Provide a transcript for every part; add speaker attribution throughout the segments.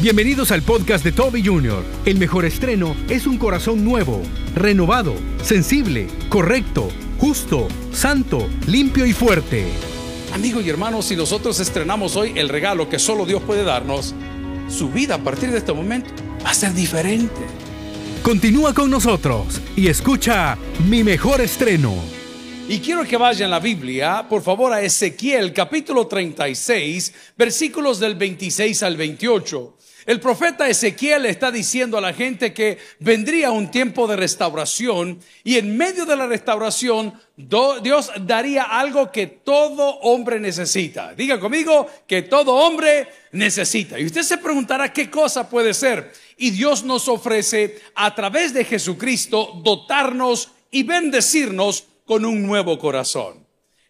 Speaker 1: Bienvenidos al podcast de Toby Jr. El mejor estreno es un corazón nuevo, renovado, sensible, correcto, justo, santo, limpio y fuerte.
Speaker 2: Amigos y hermanos, si nosotros estrenamos hoy el regalo que solo Dios puede darnos, su vida a partir de este momento va a ser diferente.
Speaker 1: Continúa con nosotros y escucha mi mejor estreno.
Speaker 2: Y quiero que vayan la Biblia, por favor, a Ezequiel capítulo 36, versículos del 26 al 28. El profeta Ezequiel está diciendo a la gente que vendría un tiempo de restauración y en medio de la restauración Dios daría algo que todo hombre necesita. Diga conmigo que todo hombre necesita. Y usted se preguntará qué cosa puede ser. Y Dios nos ofrece a través de Jesucristo dotarnos y bendecirnos con un nuevo corazón.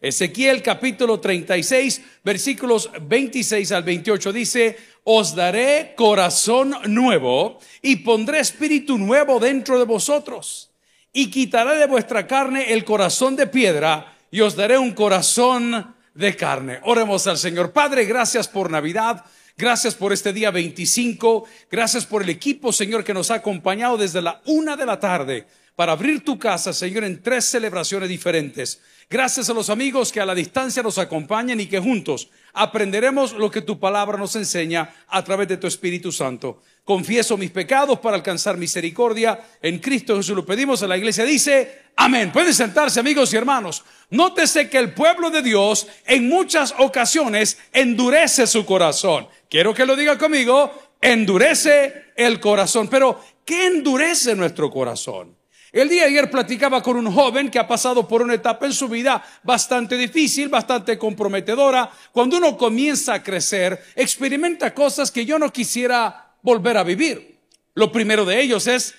Speaker 2: Ezequiel capítulo 36, versículos 26 al 28 dice, os daré corazón nuevo y pondré espíritu nuevo dentro de vosotros y quitaré de vuestra carne el corazón de piedra y os daré un corazón de carne. Oremos al Señor. Padre, gracias por Navidad. Gracias por este día 25. Gracias por el equipo, Señor, que nos ha acompañado desde la una de la tarde para abrir tu casa, Señor, en tres celebraciones diferentes. Gracias a los amigos que a la distancia nos acompañan y que juntos aprenderemos lo que tu palabra nos enseña a través de tu Espíritu Santo. Confieso mis pecados para alcanzar misericordia. En Cristo Jesús lo pedimos. A la iglesia dice, amén. Pueden sentarse amigos y hermanos. Nótese que el pueblo de Dios en muchas ocasiones endurece su corazón. Quiero que lo diga conmigo, endurece el corazón. Pero, ¿qué endurece nuestro corazón? El día de ayer platicaba con un joven que ha pasado por una etapa en su vida bastante difícil, bastante comprometedora. Cuando uno comienza a crecer, experimenta cosas que yo no quisiera volver a vivir. Lo primero de ellos es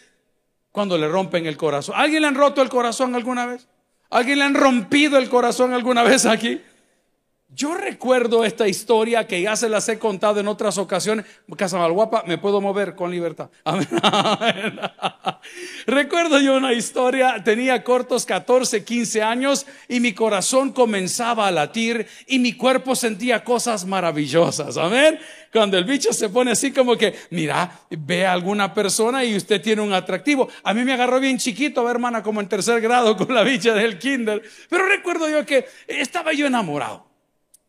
Speaker 2: cuando le rompen el corazón. ¿Alguien le han roto el corazón alguna vez? ¿Alguien le han rompido el corazón alguna vez aquí? Yo recuerdo esta historia que ya se las he contado en otras ocasiones. Casa Malguapa, me puedo mover con libertad. recuerdo yo una historia, tenía cortos 14, 15 años y mi corazón comenzaba a latir y mi cuerpo sentía cosas maravillosas. Amén. Cuando el bicho se pone así como que, mira, ve a alguna persona y usted tiene un atractivo. A mí me agarró bien chiquito, hermana, como en tercer grado con la bicha del kinder. Pero recuerdo yo que estaba yo enamorado.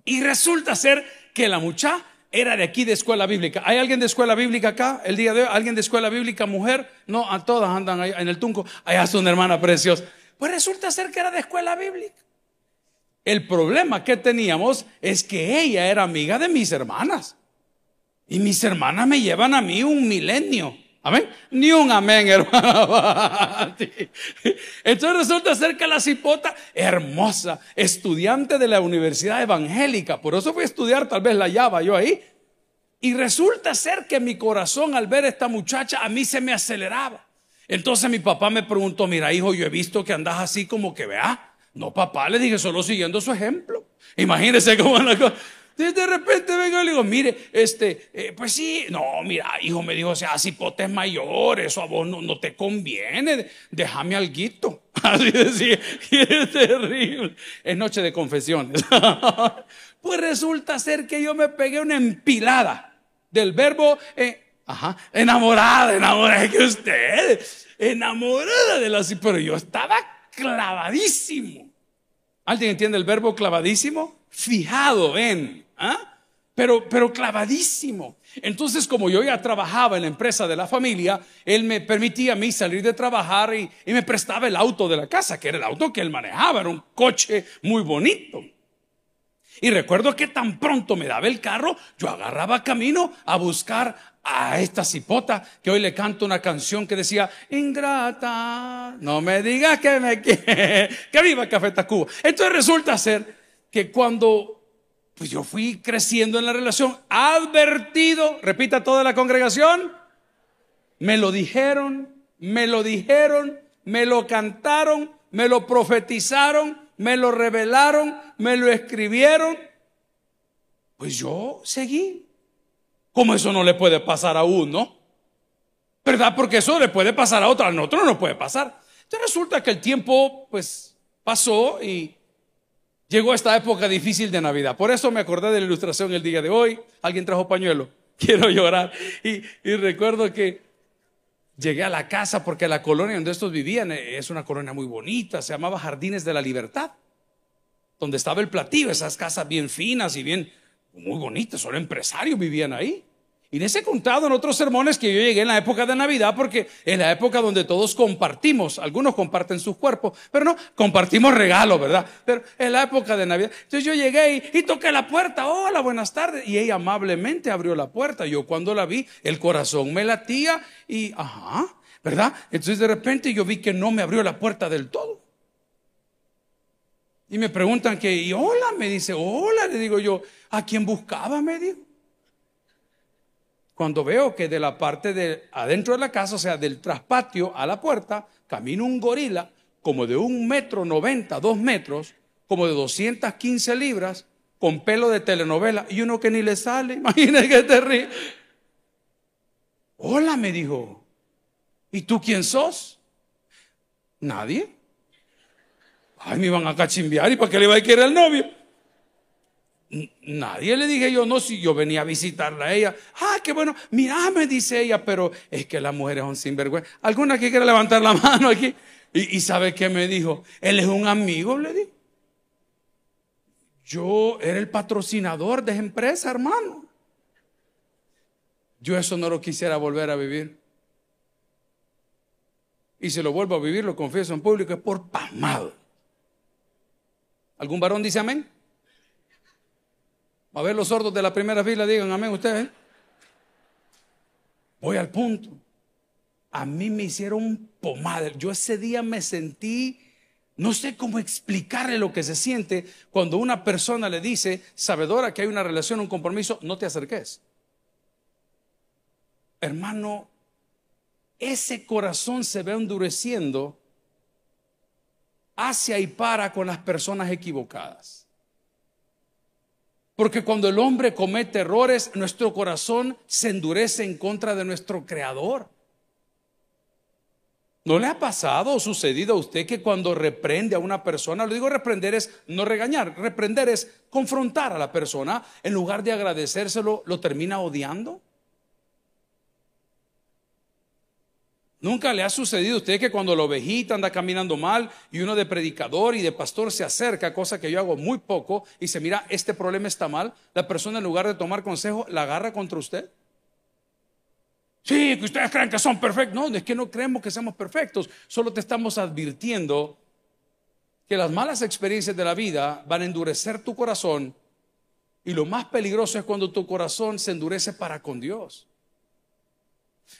Speaker 2: Y resulta ser que la muchacha era de aquí de escuela bíblica. ¿Hay alguien de escuela bíblica acá? El día de hoy, ¿alguien de escuela bíblica mujer? No, a todas andan ahí en el tunco. Allá es una hermana preciosa. Pues resulta ser que era de escuela bíblica. El problema que teníamos es que ella era amiga de mis hermanas. Y mis hermanas me llevan a mí un milenio. Amén. Ni un amén, hermano. Entonces resulta ser que la cipota, hermosa, estudiante de la Universidad Evangélica, por eso fui a estudiar, tal vez la llava yo ahí. Y resulta ser que mi corazón al ver a esta muchacha a mí se me aceleraba. Entonces mi papá me preguntó, mira hijo, yo he visto que andas así como que vea. No, papá, le dije, solo siguiendo su ejemplo. Imagínese cómo la cosa. De repente vengo y le digo, mire, este, eh, pues sí, no, mira, hijo me dijo, o sea, si potes mayores, eso a vos no, te conviene, déjame alguito. Así decía, y es terrible. Es noche de confesiones. pues resulta ser que yo me pegué una empilada del verbo, eh, ajá, enamorada, enamorada que usted, enamorada de la, pero yo estaba clavadísimo. ¿Alguien entiende el verbo clavadísimo? Fijado en. ¿Ah? Pero, pero clavadísimo. Entonces, como yo ya trabajaba en la empresa de la familia, él me permitía a mí salir de trabajar y, me prestaba el auto de la casa, que era el auto que él manejaba, era un coche muy bonito. Y recuerdo que tan pronto me daba el carro, yo agarraba camino a buscar a esta cipota que hoy le canto una canción que decía, ingrata, no me digas que me que viva Café Tacuba. Entonces resulta ser que cuando pues yo fui creciendo en la relación, advertido, repita toda la congregación, me lo dijeron, me lo dijeron, me lo cantaron, me lo profetizaron, me lo revelaron, me lo escribieron. Pues yo seguí. Como eso no le puede pasar a uno, ¿verdad? Porque eso le puede pasar a otro, a otro no puede pasar. Entonces resulta que el tiempo, pues, pasó y Llegó esta época difícil de Navidad. Por eso me acordé de la ilustración el día de hoy. ¿Alguien trajo pañuelo? quiero llorar. Y, y recuerdo que llegué a la casa porque la colonia donde estos vivían eh, es una colonia muy bonita, se llamaba Jardines de la Libertad, donde estaba el platillo, esas casas bien finas y bien, muy bonitas, solo empresarios vivían ahí. Y les he contado en otros sermones que yo llegué en la época de Navidad porque es la época donde todos compartimos. Algunos comparten sus cuerpos, pero no, compartimos regalos, ¿verdad? Pero es la época de Navidad. Entonces yo llegué y, toqué la puerta. Hola, buenas tardes. Y ella amablemente abrió la puerta. Yo cuando la vi, el corazón me latía y, ajá, ¿verdad? Entonces de repente yo vi que no me abrió la puerta del todo. Y me preguntan que, y hola, me dice, hola, le digo yo, ¿a quién buscaba? Me dijo cuando veo que de la parte de adentro de la casa, o sea, del traspatio a la puerta, camina un gorila como de un metro noventa, dos metros, como de 215 libras, con pelo de telenovela, y uno que ni le sale, imagínese que te ríe. Hola, me dijo. ¿Y tú quién sos? Nadie. Ay, me iban a cachimbiar y para qué le iba a querer el novio. Nadie le dije yo, no, si yo venía a visitarla a ella. Ah, qué bueno, mira, me dice ella, pero es que las mujeres son sinvergüenza. ¿Alguna que quiera levantar la mano aquí? Y, sabe qué me dijo, él es un amigo, le digo. Yo era el patrocinador de esa empresa, hermano. Yo eso no lo quisiera volver a vivir. Y si lo vuelvo a vivir, lo confieso en público, es por pasmado. ¿Algún varón dice amén? A ver los sordos de la primera fila, digan amén ustedes. Voy al punto. A mí me hicieron pomada. Yo ese día me sentí, no sé cómo explicarle lo que se siente cuando una persona le dice, sabedora que hay una relación, un compromiso, no te acerques. Hermano, ese corazón se ve endureciendo hacia y para con las personas equivocadas. Porque cuando el hombre comete errores, nuestro corazón se endurece en contra de nuestro Creador. ¿No le ha pasado o sucedido a usted que cuando reprende a una persona, lo digo reprender es no regañar, reprender es confrontar a la persona, en lugar de agradecérselo, lo termina odiando? Nunca le ha sucedido a usted que cuando la ovejita anda caminando mal y uno de predicador y de pastor se acerca, cosa que yo hago muy poco, y se mira, este problema está mal, la persona en lugar de tomar consejo, la agarra contra usted. Sí, que ustedes creen que son perfectos. No, es que no creemos que seamos perfectos, solo te estamos advirtiendo que las malas experiencias de la vida van a endurecer tu corazón y lo más peligroso es cuando tu corazón se endurece para con Dios.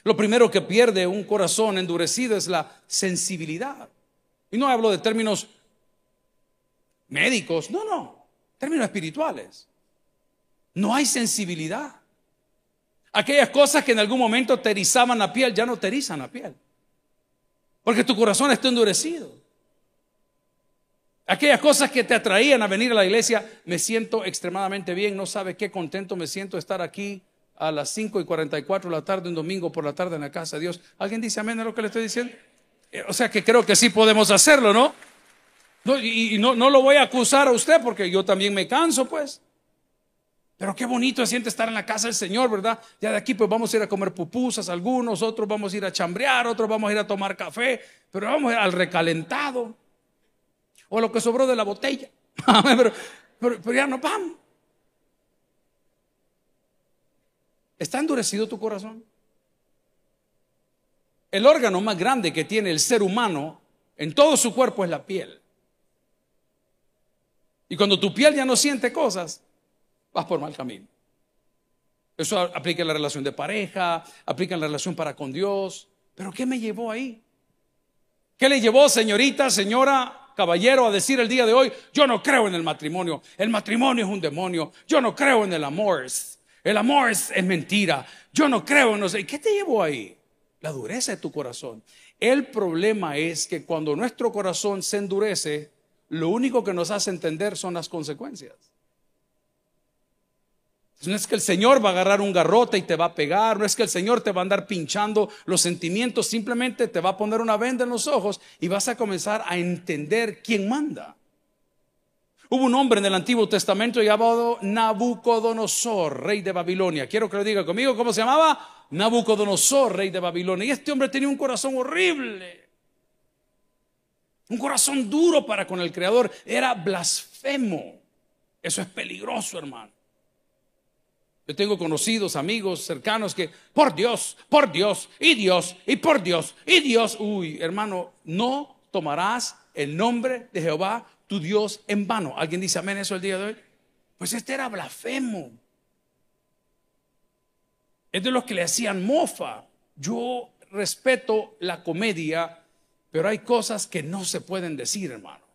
Speaker 2: Lo primero que pierde un corazón endurecido es la sensibilidad. Y no hablo de términos médicos, no, no, términos espirituales. No hay sensibilidad. Aquellas cosas que en algún momento te erizaban la piel, ya no te erizan la piel. Porque tu corazón está endurecido. Aquellas cosas que te atraían a venir a la iglesia, me siento extremadamente bien, no sabe qué contento me siento estar aquí a las 5 y 44 de la tarde, un domingo por la tarde en la casa de Dios. ¿Alguien dice amén a lo que le estoy diciendo? Eh, o sea que creo que sí podemos hacerlo, ¿no? y, no, no lo voy a acusar a usted porque yo también me canso, pues. Pero qué bonito se siente estar en la casa del Señor, ¿verdad? Ya de aquí pues vamos a ir a comer pupusas algunos, otros vamos a ir a chambrear, otros vamos a ir a tomar café, pero vamos a ir al recalentado. O lo que sobró de la botella. pero, pero ya no vamos. ¿Está endurecido tu corazón? El órgano más grande que tiene el ser humano en todo su cuerpo es la piel. Y cuando tu piel ya no siente cosas, vas por mal camino. Eso aplica en la relación de pareja, aplica en la relación para con Dios. Pero ¿qué me llevó ahí? ¿Qué le llevó, señorita, señora, caballero, a decir el día de hoy, yo no creo en el matrimonio, el matrimonio es un demonio, yo no creo en el amor, el amor es, mentira. Yo no creo, no sé. ¿Qué te llevó ahí? La dureza de tu corazón. El problema es que cuando nuestro corazón se endurece, lo único que nos hace entender son las consecuencias. No es que el Señor va a agarrar un garrote y te va a pegar, no es que el Señor te va a andar pinchando los sentimientos, simplemente te va a poner una venda en los ojos y vas a comenzar a entender quién manda. Hubo un hombre en el Antiguo Testamento llamado Nabucodonosor, rey de Babilonia. Quiero que lo diga conmigo, ¿cómo se llamaba? Nabucodonosor, rey de Babilonia. Y este hombre tenía un corazón horrible. Un corazón duro para con el Creador. Era blasfemo. Eso es peligroso, hermano. Yo tengo conocidos, amigos, cercanos que, por Dios, por Dios, y Dios, y por Dios, y Dios. Uy, hermano, no tomarás el nombre de Jehová, tu Dios, en vano. ¿Alguien dice amén eso el día de hoy? Pues este era blasfemo. Es de los que le hacían mofa. Yo respeto la comedia, pero hay cosas que no se pueden decir, hermano.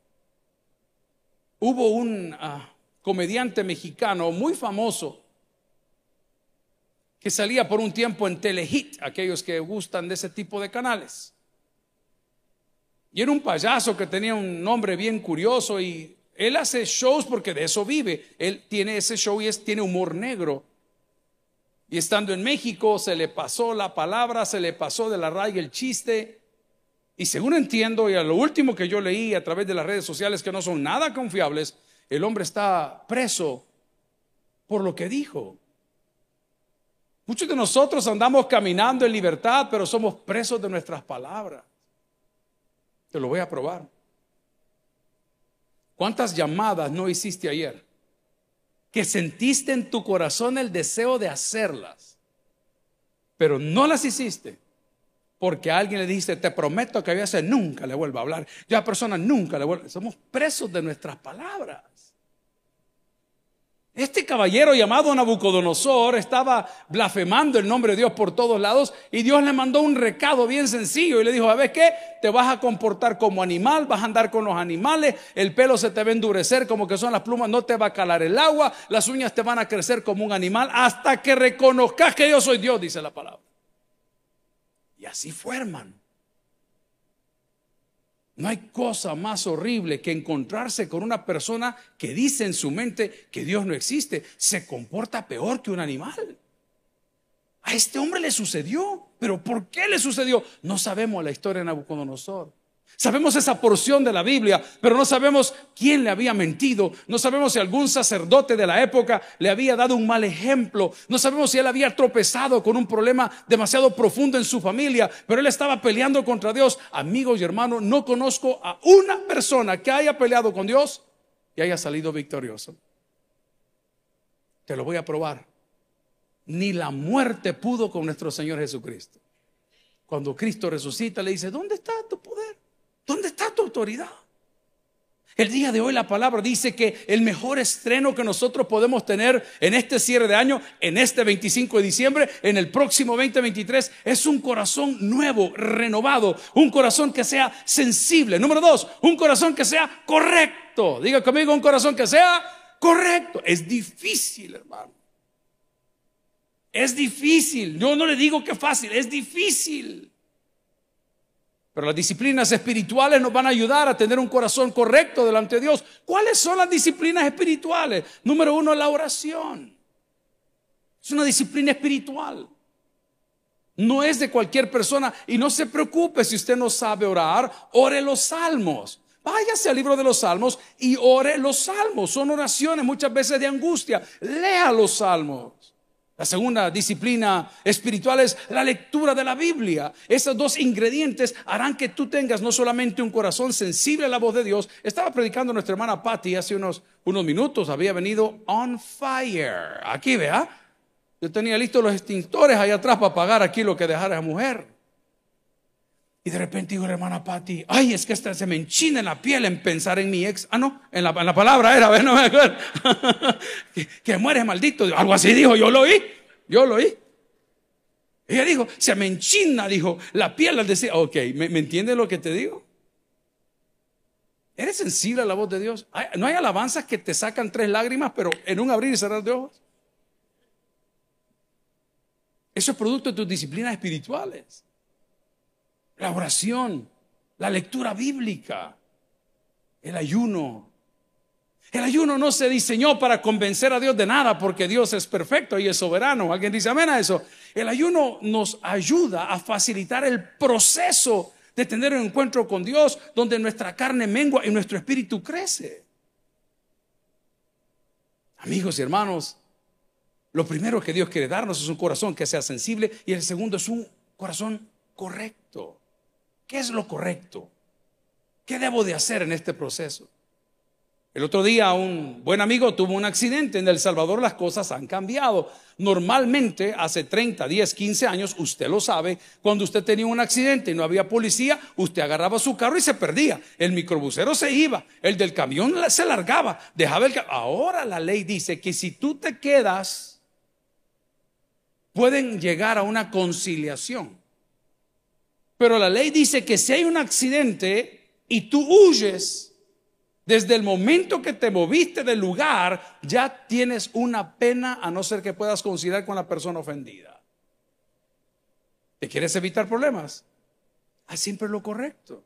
Speaker 2: Hubo un ah, comediante mexicano muy famoso que salía por un tiempo en Telehit, aquellos que gustan de ese tipo de canales. Y era un payaso que tenía un nombre bien curioso y él hace shows porque de eso vive. Él tiene ese show y es, tiene humor negro. Y estando en México se le pasó la palabra, se le pasó de la raya el chiste. Y según entiendo, y a lo último que yo leí a través de las redes sociales que no son nada confiables, el hombre está preso por lo que dijo. Muchos de nosotros andamos caminando en libertad, pero somos presos de nuestras palabras. Te lo voy a probar. ¿Cuántas llamadas no hiciste ayer? Que sentiste en tu corazón el deseo de hacerlas, pero no las hiciste. Porque a alguien le dijiste, te prometo que a veces nunca le vuelvo a hablar. Ya a persona nunca le vuelvo. Somos presos de nuestras palabras. Este caballero llamado Nabucodonosor estaba blasfemando el nombre de Dios por todos lados y Dios le mandó un recado bien sencillo y le dijo, ver qué? Te vas a comportar como animal, vas a andar con los animales, el pelo se te va a endurecer como que son las plumas, no te va a calar el agua, las uñas te van a crecer como un animal hasta que reconozcas que yo soy Dios, dice la palabra. Y así fue, hermano. No hay cosa más horrible que encontrarse con una persona que dice en su mente que Dios no existe. Se comporta peor que un animal. A este hombre le sucedió. Pero ¿por qué le sucedió? No sabemos la historia de Nabucodonosor. Sabemos esa porción de la Biblia, pero no sabemos quién le había mentido. No sabemos si algún sacerdote de la época le había dado un mal ejemplo. No sabemos si él había tropezado con un problema demasiado profundo en su familia, pero él estaba peleando contra Dios. Amigos y hermanos, no conozco a una persona que haya peleado con Dios y haya salido victorioso. Te lo voy a probar. Ni la muerte pudo con nuestro Señor Jesucristo. Cuando Cristo resucita, le dice, ¿dónde está tu? ¿Dónde está tu autoridad? El día de hoy la palabra dice que el mejor estreno que nosotros podemos tener en este cierre de año, en este 25 de diciembre, en el próximo 2023, es un corazón nuevo, renovado, un corazón que sea sensible. Número dos, un corazón que sea correcto. Diga conmigo, un corazón que sea correcto. Es difícil, hermano. Es difícil. Yo no le digo que fácil, es difícil. Pero las disciplinas espirituales nos van a ayudar a tener un corazón correcto delante de Dios. ¿Cuáles son las disciplinas espirituales? Número uno, la oración. Es una disciplina espiritual. No es de cualquier persona. Y no se preocupe si usted no sabe orar, ore los salmos. Váyase al libro de los salmos y ore los salmos. Son oraciones muchas veces de angustia. Lea los salmos. La segunda disciplina espiritual es la lectura de la Biblia. Esos dos ingredientes harán que tú tengas no solamente un corazón sensible a la voz de Dios. Estaba predicando nuestra hermana Patty hace unos, unos minutos. Había venido on fire. Aquí, vea. Yo tenía listos los extintores ahí atrás para apagar aquí lo que dejara esa mujer. Y de repente dijo la hermana Patty, ay, es que esta se me enchina en la piel en pensar en mi ex. Ah, no, en la, palabra era, no me acuerdo. que, que muere maldito. Algo así dijo, yo lo oí, yo lo oí. Ella dijo, se me enchina, dijo, la piel al decir, ok, ¿me, ¿me entiendes lo que te digo? ¿Eres sensible a la voz de Dios? ¿No hay alabanzas que te sacan tres lágrimas, pero en un abrir y cerrar de ojos? Eso es producto de tus disciplinas espirituales la oración, la lectura bíblica, el ayuno. El ayuno no se diseñó para convencer a Dios de nada porque Dios es perfecto y es soberano. ¿Alguien dice amén a eso? El ayuno nos ayuda a facilitar el proceso de tener un encuentro con Dios donde nuestra carne mengua y nuestro espíritu crece. Amigos y hermanos, lo primero que Dios quiere darnos es un corazón que sea sensible y el segundo es un corazón correcto. ¿Qué es lo correcto? ¿Qué debo de hacer en este proceso? El otro día un buen amigo tuvo un accidente. En El Salvador las cosas han cambiado. Normalmente, hace 30, 10, 15 años, usted lo sabe, cuando usted tenía un accidente y no había policía, usted agarraba su carro y se perdía. El microbusero se iba, el del camión se largaba, dejaba el Ahora la ley dice que si tú te quedas, pueden llegar a una conciliación. Pero la ley dice que si hay un accidente y tú huyes, desde el momento que te moviste del lugar, ya tienes una pena a no ser que puedas considerar con la persona ofendida. ¿Te quieres evitar problemas? Haz siempre lo correcto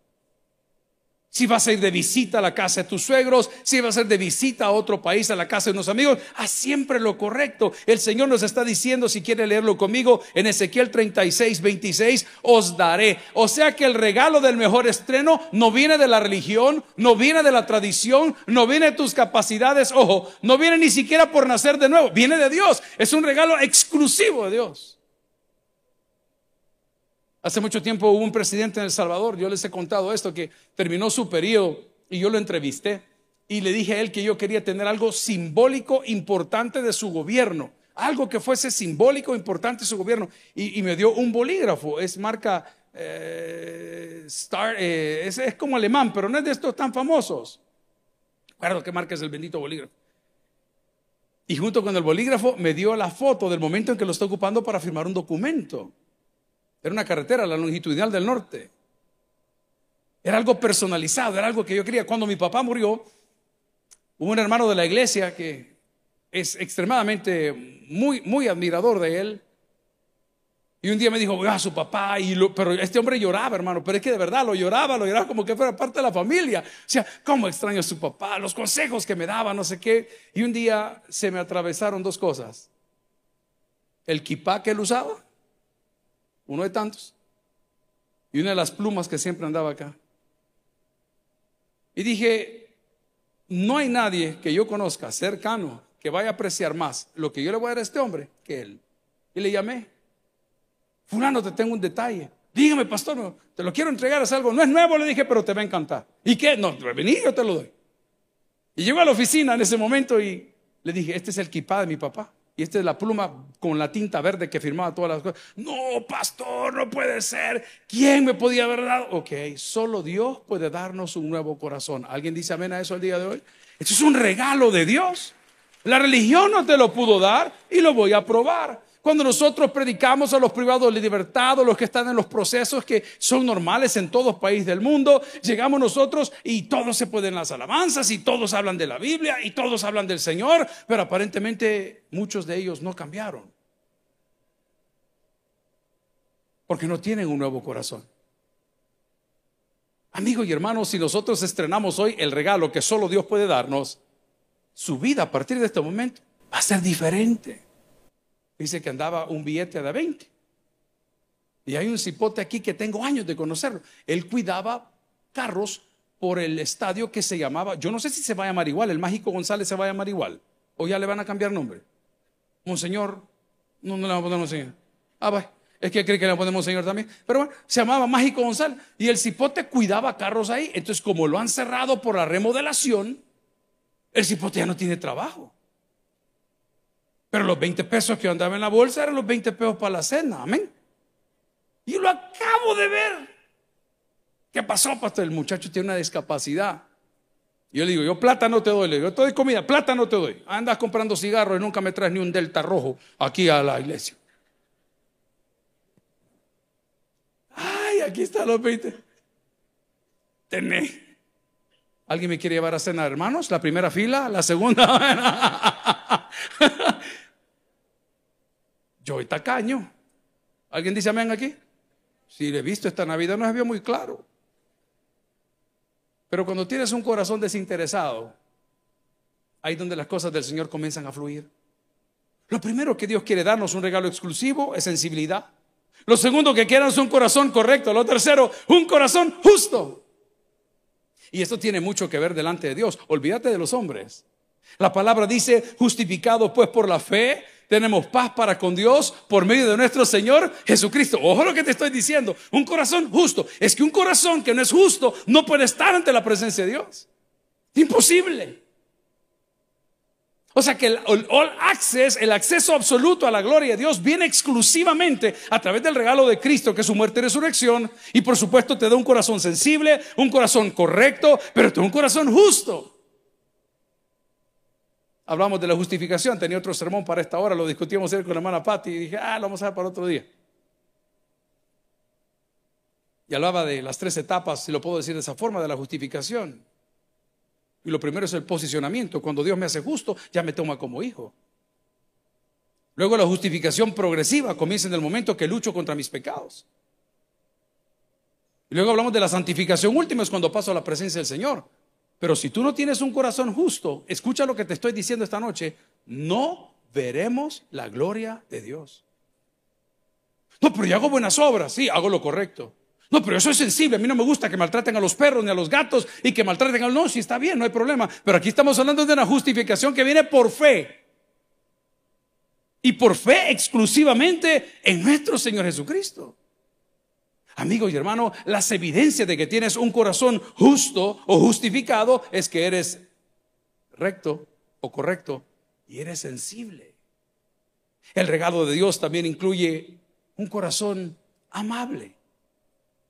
Speaker 2: si vas a ir de visita a la casa de tus suegros, si vas a ir de visita a otro país, a la casa de unos amigos, haz siempre lo correcto. El Señor nos está diciendo, si quiere leerlo conmigo, en Ezequiel 36, 26, os daré. O sea que el regalo del mejor estreno no viene de la religión, no viene de la tradición, no viene de tus capacidades, ojo, no viene ni siquiera por nacer de nuevo, viene de Dios. Es un regalo exclusivo de Dios. Hace mucho tiempo hubo un presidente en El Salvador, yo les he contado esto, que terminó su periodo y yo lo entrevisté y le dije a él que yo quería tener algo simbólico importante de su gobierno, algo que fuese simbólico importante de su gobierno. Y, me dio un bolígrafo, es marca eh, Star, eh, es, como alemán, pero no es de estos tan famosos. Recuerdo qué marca es el bendito bolígrafo. Y junto con el bolígrafo me dio la foto del momento en que lo está ocupando para firmar un documento. Era una carretera, la longitudinal del norte. Era algo personalizado, era algo que yo quería. Cuando mi papá murió, hubo un hermano de la iglesia que es extremadamente muy, muy admirador de él. Y un día me dijo, a su papá, y pero este hombre lloraba, hermano, pero es que de verdad lo lloraba, lo lloraba como que fuera parte de la familia. O sea, ¿cómo extraño a su papá? Los consejos que me daba, no sé qué. Y un día se me atravesaron dos cosas. El kipá que él usaba uno de tantos, y una de las plumas que siempre andaba acá. Y dije, no hay nadie que yo conozca cercano que vaya a apreciar más lo que yo le voy a dar a este hombre que él. Y le llamé, fulano, te tengo un detalle. Dígame, pastor, te lo quiero entregar, es algo, no es nuevo, le dije, pero te va a encantar. ¿Y qué? No, vení, yo te lo doy. Y llegó a la oficina en ese momento y le dije, este es el kipá de mi papá. Y esta es la pluma con la tinta verde que firmaba todas las cosas. No, pastor, no puede ser. ¿Quién me podía haber dado? Ok, solo Dios puede darnos un nuevo corazón. ¿Alguien dice amén a eso el día de hoy? Esto es un regalo de Dios. La religión no te lo pudo dar y lo voy a probar. Cuando nosotros predicamos a los privados de libertad, los que están en los procesos que son normales en todos países del mundo, llegamos nosotros y todos se pueden las alabanzas y todos hablan de la Biblia y todos hablan del Señor, pero aparentemente muchos de ellos no cambiaron. Porque no tienen un nuevo corazón. Amigos y hermanos, si nosotros estrenamos hoy el regalo que solo Dios puede darnos, su vida a partir de este momento va a ser diferente. Dice que andaba un billete de 20. Y hay un cipote aquí que tengo años de conocerlo. Él cuidaba carros por el estadio que se llamaba, yo no sé si se va a llamar igual, el Mágico González se va a llamar igual, o ya le van a cambiar nombre. Monseñor, no, no le vamos a poner Monseñor. Ah, va, es que cree que le ponemos Monseñor también. Pero bueno, se llamaba Mágico González. Y el cipote cuidaba carros ahí. Entonces, como lo han cerrado por la remodelación, el cipote ya no tiene trabajo. Pero los 20 pesos que andaba en la bolsa eran los 20 pesos para la cena. Amén. Y lo acabo de ver. ¿Qué pasó, pastor? El muchacho tiene una discapacidad. yo le digo, yo plata no te doy. Le digo, yo te doy comida, plata no te doy. Andas comprando cigarros y nunca me traes ni un delta rojo aquí a la iglesia. Ay, aquí están los 20. Tené. ¿Alguien me quiere llevar a cenar, hermanos? La primera fila, la segunda. Yo soy tacaño. ¿Alguien dice amén aquí? Si le he visto esta Navidad no se vio muy claro. Pero cuando tienes un corazón desinteresado, ahí donde las cosas del Señor comienzan a fluir. Lo primero que Dios quiere darnos un regalo exclusivo es sensibilidad. Lo segundo que quieran es un corazón correcto. Lo tercero, un corazón justo. Y esto tiene mucho que ver delante de Dios. Olvídate de los hombres. La palabra dice, justificado pues por la fe, tenemos paz para con Dios por medio de nuestro Señor Jesucristo. Ojo lo que te estoy diciendo. Un corazón justo. Es que un corazón que no es justo no puede estar ante la presencia de Dios. Imposible. O sea que el all access, el acceso absoluto a la gloria de Dios viene exclusivamente a través del regalo de Cristo, que es su muerte y resurrección. Y por supuesto te da un corazón sensible, un corazón correcto, pero te da un corazón justo. Hablamos de la justificación, tenía otro sermón para esta hora, lo discutimos ayer con la hermana Patti y dije, ah, lo vamos a ver para otro día. Y hablaba de las tres etapas, si lo puedo decir de esa forma, de la justificación. Y lo primero es el posicionamiento. Cuando Dios me hace justo, ya me toma como hijo. Luego la justificación progresiva comienza en el momento que lucho contra mis pecados. Y luego hablamos de la santificación última, es cuando paso a la presencia del Señor. Pero si tú no tienes un corazón justo, escucha lo que te estoy diciendo esta noche, no veremos la gloria de Dios. No, pero yo hago buenas obras, sí, hago lo correcto. No, pero eso es sensible. A mí no me gusta que maltraten a los perros ni a los gatos y que maltraten a los... No, sí está bien, no hay problema. Pero aquí estamos hablando de una justificación que viene por fe. Y por fe exclusivamente en nuestro Señor Jesucristo. Amigo y hermano, las evidencias de que tienes un corazón justo o justificado es que eres recto o correcto y eres sensible. El regalo de Dios también incluye un corazón amable.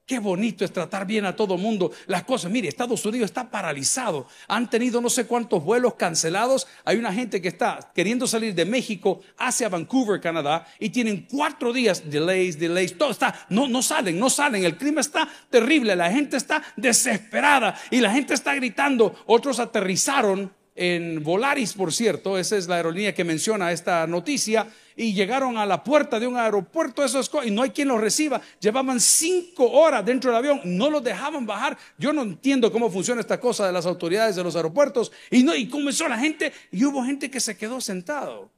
Speaker 2: Qué bonito es tratar bien a todo mundo. Las cosas, mire, Estados Unidos está paralizado. Han tenido no sé cuántos vuelos cancelados. Hay una gente que está queriendo salir de México hacia Vancouver, Canadá, y tienen cuatro días, delays, delays, todo está, no, no salen, no salen. El clima está terrible, la gente está desesperada y la gente está gritando. Otros aterrizaron en Volaris, por cierto, esa es la aerolínea que menciona esta noticia, y llegaron a la puerta de un aeropuerto esos, y no hay quien los reciba. Llevaban cinco horas dentro del avión, no los dejaban bajar. Yo no entiendo cómo funciona esta cosa de las autoridades de los aeropuertos. Y, no, y comenzó la gente, y hubo gente que se quedó sentado,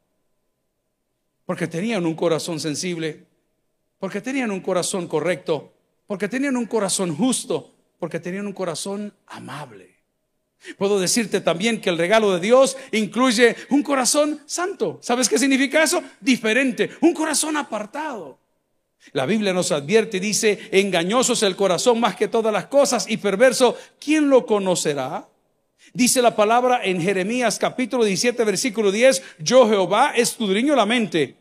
Speaker 2: porque tenían un corazón sensible, porque tenían un corazón correcto, porque tenían un corazón justo, porque tenían un corazón amable. Puedo decirte también que el regalo de Dios incluye un corazón santo. ¿Sabes qué significa eso? Diferente, un corazón apartado. La Biblia nos advierte y dice, engañoso es el corazón más que todas las cosas y perverso, ¿quién lo conocerá? Dice la palabra en Jeremías capítulo 17 versículo 10, yo Jehová escudriño la mente,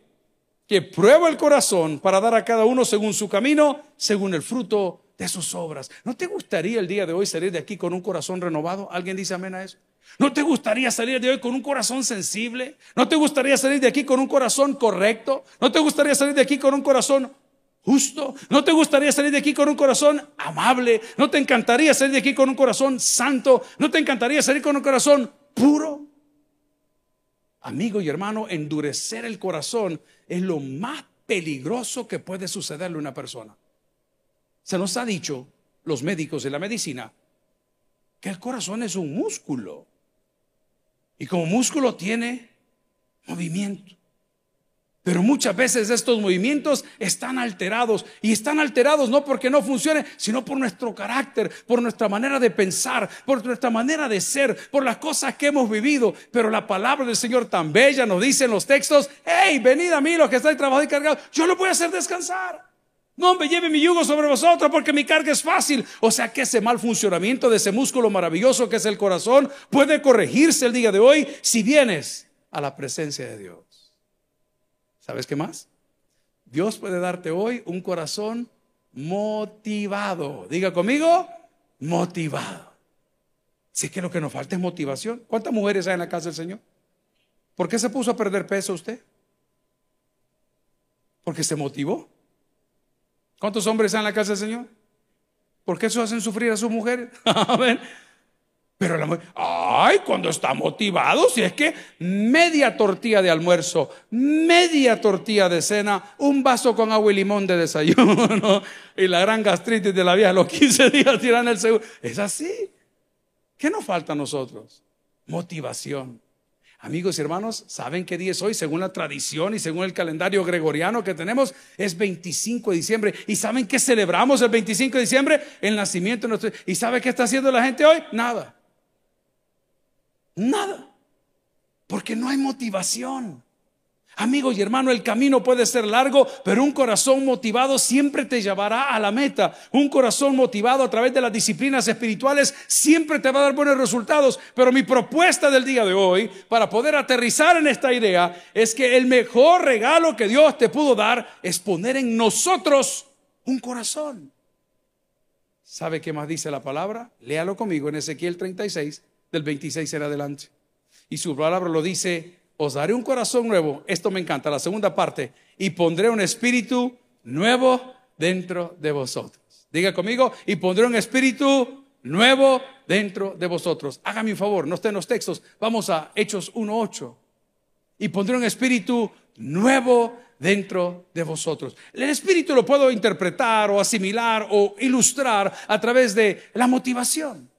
Speaker 2: que pruebo el corazón para dar a cada uno según su camino, según el fruto de sus obras. ¿No te gustaría el día de hoy salir de aquí con un corazón renovado? ¿Alguien dice amén a eso? ¿No te gustaría salir de hoy con un corazón sensible? ¿No te gustaría salir de aquí con un corazón correcto? ¿No te gustaría salir de aquí con un corazón justo? ¿No te gustaría salir de aquí con un corazón amable? ¿No te encantaría salir de aquí con un corazón santo? ¿No te encantaría salir con un corazón puro? Amigo y hermano, endurecer el corazón es lo más peligroso que puede sucederle a una persona. Se nos ha dicho, los médicos de la medicina, que el corazón es un músculo. Y como músculo tiene movimiento. Pero muchas veces estos movimientos están alterados y están alterados no porque no funcione, sino por nuestro carácter, por nuestra manera de pensar, por nuestra manera de ser, por las cosas que hemos vivido. Pero la palabra del Señor tan bella nos dice en los textos, hey, venid a mí los que estáis trabajados y cargados, yo lo voy a hacer descansar. No, me lleve mi yugo sobre vosotros porque mi carga es fácil. O sea que ese mal funcionamiento de ese músculo maravilloso que es el corazón puede corregirse el día de hoy si vienes a la presencia de Dios. ¿Sabes qué más? Dios puede darte hoy un corazón motivado. Diga conmigo, motivado. Si es que lo que nos falta es motivación. ¿Cuántas mujeres hay en la casa del Señor? ¿Por qué se puso a perder peso usted? Porque se motivó. ¿Cuántos hombres están en la casa del Señor? ¿Por qué eso hacen sufrir a sus mujeres? Pero la mujer, ay, cuando está motivado, si es que media tortilla de almuerzo, media tortilla de cena, un vaso con agua y limón de desayuno y la gran gastritis de la vieja los 15 días tiran el seguro. Es así. ¿Qué nos falta a nosotros? Motivación. Amigos y hermanos, ¿saben qué día es hoy? Según la tradición y según el calendario gregoriano que tenemos, es 25 de diciembre. ¿Y saben qué celebramos el 25 de diciembre? El nacimiento de nuestro... ¿Y sabe qué está haciendo la gente hoy? Nada. Nada. Porque no hay motivación. Amigo y hermano, el camino puede ser largo, pero un corazón motivado siempre te llevará a la meta. Un corazón motivado a través de las disciplinas espirituales siempre te va a dar buenos resultados. Pero mi propuesta del día de hoy, para poder aterrizar en esta idea, es que el mejor regalo que Dios te pudo dar es poner en nosotros un corazón. ¿Sabe qué más dice la palabra? Léalo conmigo en Ezequiel 36, del 26 en adelante. Y su palabra lo dice os daré un corazón nuevo. Esto me encanta, la segunda parte. Y pondré un espíritu nuevo dentro de vosotros. Diga conmigo, y pondré un espíritu nuevo dentro de vosotros. Hágame un favor, no estén los textos. Vamos a Hechos 1.8. Y pondré un espíritu nuevo dentro de vosotros. El espíritu lo puedo interpretar o asimilar o ilustrar a través de la motivación.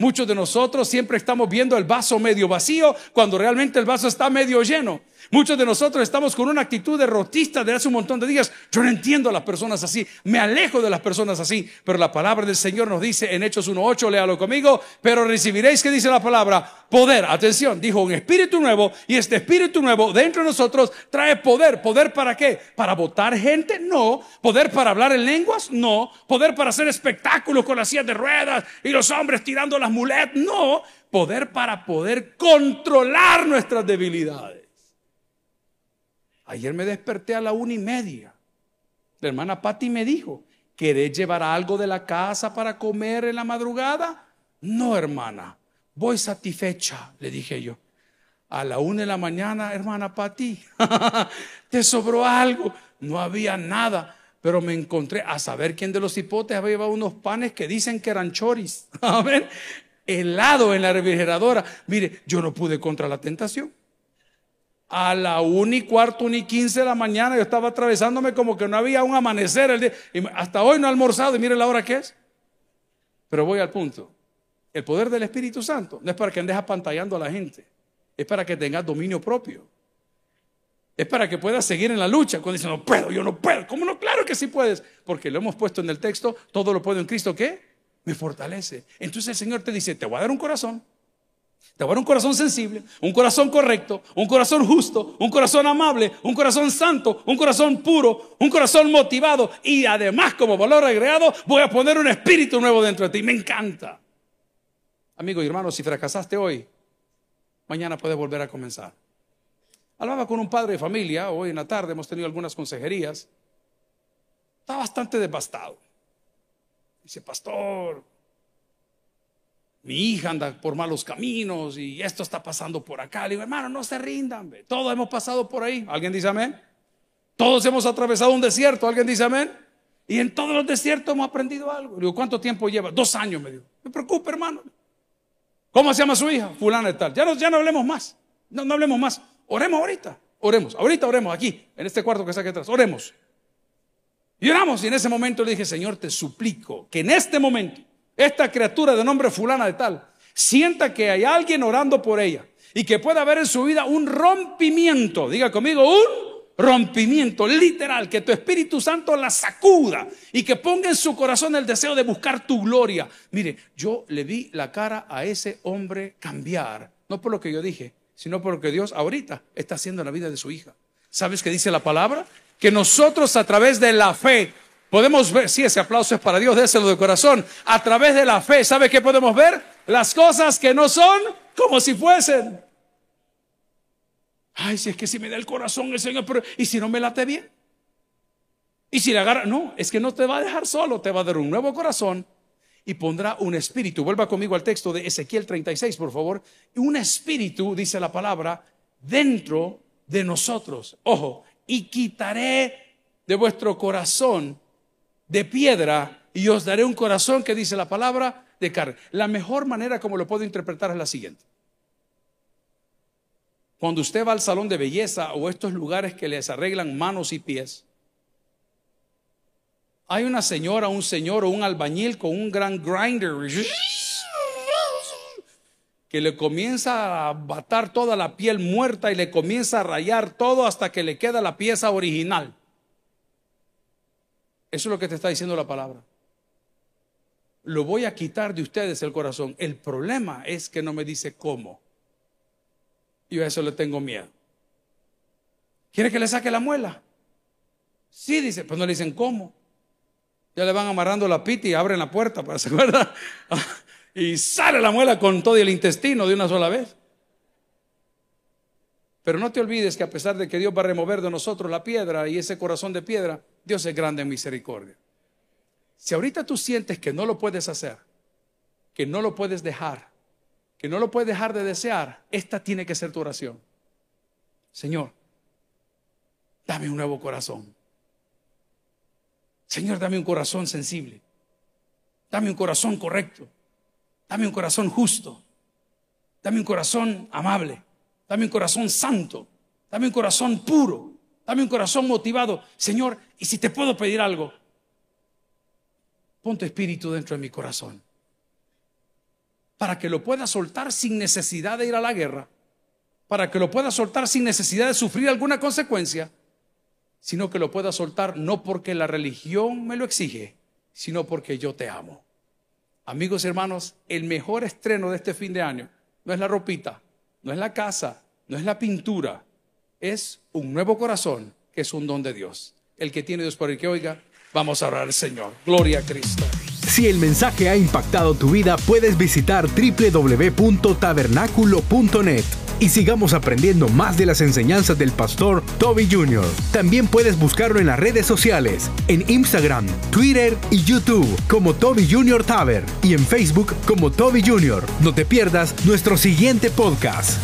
Speaker 2: Muchos de nosotros siempre estamos viendo el vaso medio vacío cuando realmente el vaso está medio lleno. Muchos de nosotros estamos con una actitud derrotista de hace un montón de días. Yo no entiendo a las personas así, me alejo de las personas así, pero la palabra del Señor nos dice en Hechos 1.8, léalo conmigo, pero recibiréis, que dice la palabra? Poder, atención, dijo un espíritu nuevo y este espíritu nuevo dentro de nosotros trae poder. ¿Poder para qué? ¿Para votar gente? No. ¿Poder para hablar en lenguas? No. ¿Poder para hacer espectáculos con las sillas de ruedas y los hombres tirando las muletas? No. Poder para poder controlar nuestras debilidades. Ayer me desperté a la una y media. La hermana Patti me dijo, ¿querés llevar algo de la casa para comer en la madrugada? No, hermana, voy satisfecha, le dije yo. A la una de la mañana, hermana Patti, te sobró algo. No había nada, pero me encontré a saber quién de los hipotes había llevado unos panes que dicen que eran choris. ver, Helado en la refrigeradora. Mire, yo no pude contra la tentación. A la una y cuarto, una y quince de la mañana, yo estaba atravesándome como que no había un amanecer. El día, y hasta hoy no he almorzado y mire la hora que es. Pero voy al punto. El poder del Espíritu Santo no es para que andes apantallando a la gente, es para que tengas dominio propio. Es para que puedas seguir en la lucha. Cuando dices, no puedo, yo no puedo. ¿Cómo no? Claro que sí puedes. Porque lo hemos puesto en el texto, todo lo puedo en Cristo, ¿qué? Me fortalece. Entonces el Señor te dice, te voy a dar un corazón te voy a dar un corazón sensible, un corazón correcto, un corazón justo, un corazón amable, un corazón santo, un corazón puro, un corazón motivado y además como valor agregado voy a poner un espíritu nuevo dentro de ti. Me encanta. Amigo y hermano, si fracasaste hoy, mañana puedes volver a comenzar. Hablaba con un padre de familia, hoy en la tarde hemos tenido algunas consejerías. Está bastante devastado. Dice, pastor, mi hija anda por malos caminos y esto está pasando por acá. Le digo, hermano, no se rindan, todos hemos pasado por ahí. ¿Alguien dice amén? Todos hemos atravesado un desierto. ¿Alguien dice amén? Y en todos los desiertos hemos aprendido algo. Le digo, ¿cuánto tiempo lleva? Dos años, me dijo. Me preocupa, hermano. ¿Cómo se llama su hija? Fulana de tal. Ya no, ya no hablemos más. No, no hablemos más. Oremos ahorita. Oremos. Ahorita oremos aquí, en este cuarto que está aquí atrás. Oremos. Y oramos. Y en ese momento le dije, Señor, te suplico que en este momento esta criatura de nombre fulana de tal, sienta que hay alguien orando por ella y que pueda haber en su vida un rompimiento, diga conmigo, un rompimiento literal, que tu Espíritu Santo la sacuda y que ponga en su corazón el deseo de buscar tu gloria. Mire, yo le vi la cara a ese hombre cambiar, no por lo que yo dije, sino por lo que Dios ahorita está haciendo en la vida de su hija. ¿Sabes qué dice la palabra? Que nosotros a través de la fe Podemos ver, si ese aplauso es para Dios, déselo de corazón. A través de la fe, ¿sabe qué podemos ver? Las cosas que no son como si fuesen. Ay, si es que si me da el corazón el Señor, pero ¿y si no me late bien? Y si le agarra, no, es que no te va a dejar solo, te va a dar un nuevo corazón y pondrá un espíritu. Vuelva conmigo al texto de Ezequiel 36, por favor. Un espíritu, dice la palabra, dentro de nosotros. Ojo, y quitaré de vuestro corazón de piedra y os daré un corazón que dice la palabra de carne. La mejor manera como lo puedo interpretar es la siguiente. Cuando usted va al salón de belleza o estos lugares que les arreglan manos y pies, hay una señora, un señor o un albañil con un gran grinder que le comienza a batar toda la piel muerta y le comienza a rayar todo hasta que le queda la pieza original. Eso es lo que te está diciendo la palabra. Lo voy a quitar de ustedes el corazón. El problema es que no me dice cómo. Yo a eso le tengo miedo. ¿Quiere que le saque la muela? Sí, dice, pues no le dicen cómo. Ya le van amarrando la pita y abren la puerta, para ¿se acuerda? y sale la muela con todo el intestino de una sola vez. Pero no te olvides que a pesar de que Dios va a remover de nosotros la piedra y ese corazón de piedra, Dios es grande en misericordia. Si ahorita tú sientes que no lo puedes hacer, que no lo puedes dejar, que no lo puedes dejar de desear, esta tiene que ser tu oración. Señor, dame un nuevo corazón. Señor, dame un corazón sensible. Dame un corazón correcto. Dame un corazón justo. Dame un corazón amable. Dame un corazón santo. Dame un corazón puro. Dame un corazón motivado. Señor, y si te puedo pedir algo, pon tu espíritu dentro de mi corazón. Para que lo pueda soltar sin necesidad de ir a la guerra. Para que lo pueda soltar sin necesidad de sufrir alguna consecuencia. Sino que lo pueda soltar no porque la religión me lo exige, sino porque yo te amo. Amigos y hermanos, el mejor estreno de este fin de año no es la ropita, no es la casa, no es la pintura, es un nuevo corazón que es un don de Dios. El que tiene Dios por el que oiga, vamos a orar al Señor. Gloria a Cristo.
Speaker 1: Si el mensaje ha impactado tu vida, puedes visitar www.tabernaculo.net y sigamos aprendiendo más de las enseñanzas del pastor Toby Jr. También puedes buscarlo en las redes sociales, en Instagram, Twitter y YouTube como Toby Jr. Taber y en Facebook como Toby Jr. No te pierdas nuestro siguiente podcast.